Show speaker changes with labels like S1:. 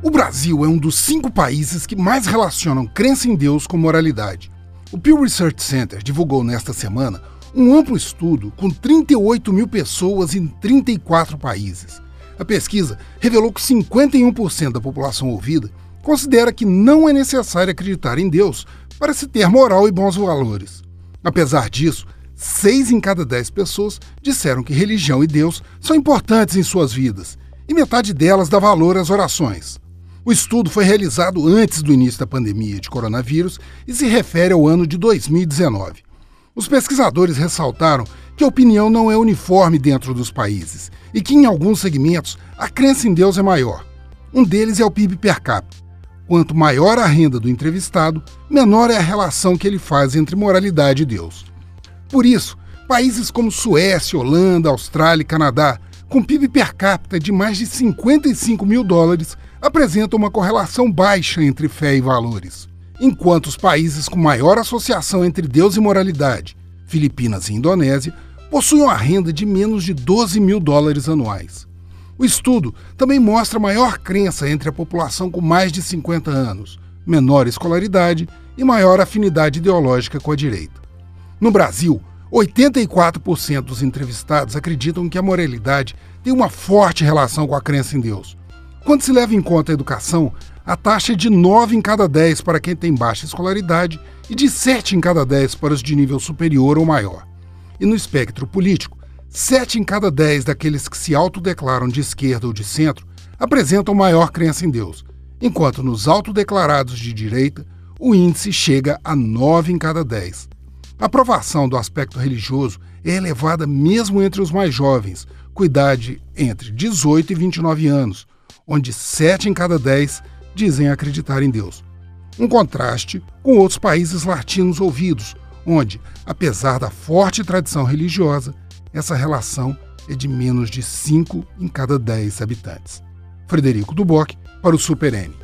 S1: O Brasil é um dos cinco países que mais relacionam crença em Deus com moralidade. O Pew Research Center divulgou nesta semana um amplo estudo com 38 mil pessoas em 34 países. A pesquisa revelou que 51% da população ouvida considera que não é necessário acreditar em Deus para se ter moral e bons valores. Apesar disso, 6 em cada 10 pessoas disseram que religião e Deus são importantes em suas vidas, e metade delas dá valor às orações. O estudo foi realizado antes do início da pandemia de coronavírus e se refere ao ano de 2019. Os pesquisadores ressaltaram que a opinião não é uniforme dentro dos países e que, em alguns segmentos, a crença em Deus é maior. Um deles é o PIB per capita. Quanto maior a renda do entrevistado, menor é a relação que ele faz entre moralidade e Deus. Por isso, países como Suécia, Holanda, Austrália e Canadá, com PIB per capita de mais de 55 mil dólares, apresenta uma correlação baixa entre fé e valores, enquanto os países com maior associação entre Deus e moralidade, Filipinas e Indonésia, possuem uma renda de menos de 12 mil dólares anuais. O estudo também mostra maior crença entre a população com mais de 50 anos, menor escolaridade e maior afinidade ideológica com a direita. No Brasil, 84% dos entrevistados acreditam que a moralidade tem uma forte relação com a crença em Deus, quando se leva em conta a educação, a taxa é de 9 em cada 10 para quem tem baixa escolaridade e de 7 em cada 10 para os de nível superior ou maior. E no espectro político, 7 em cada 10 daqueles que se autodeclaram de esquerda ou de centro apresentam maior crença em Deus, enquanto nos autodeclarados de direita, o índice chega a 9 em cada 10. A aprovação do aspecto religioso é elevada mesmo entre os mais jovens, com idade entre 18 e 29 anos, onde sete em cada dez dizem acreditar em Deus. Um contraste com outros países latinos ouvidos, onde, apesar da forte tradição religiosa, essa relação é de menos de 5 em cada 10 habitantes. Frederico Duboc para o Super N.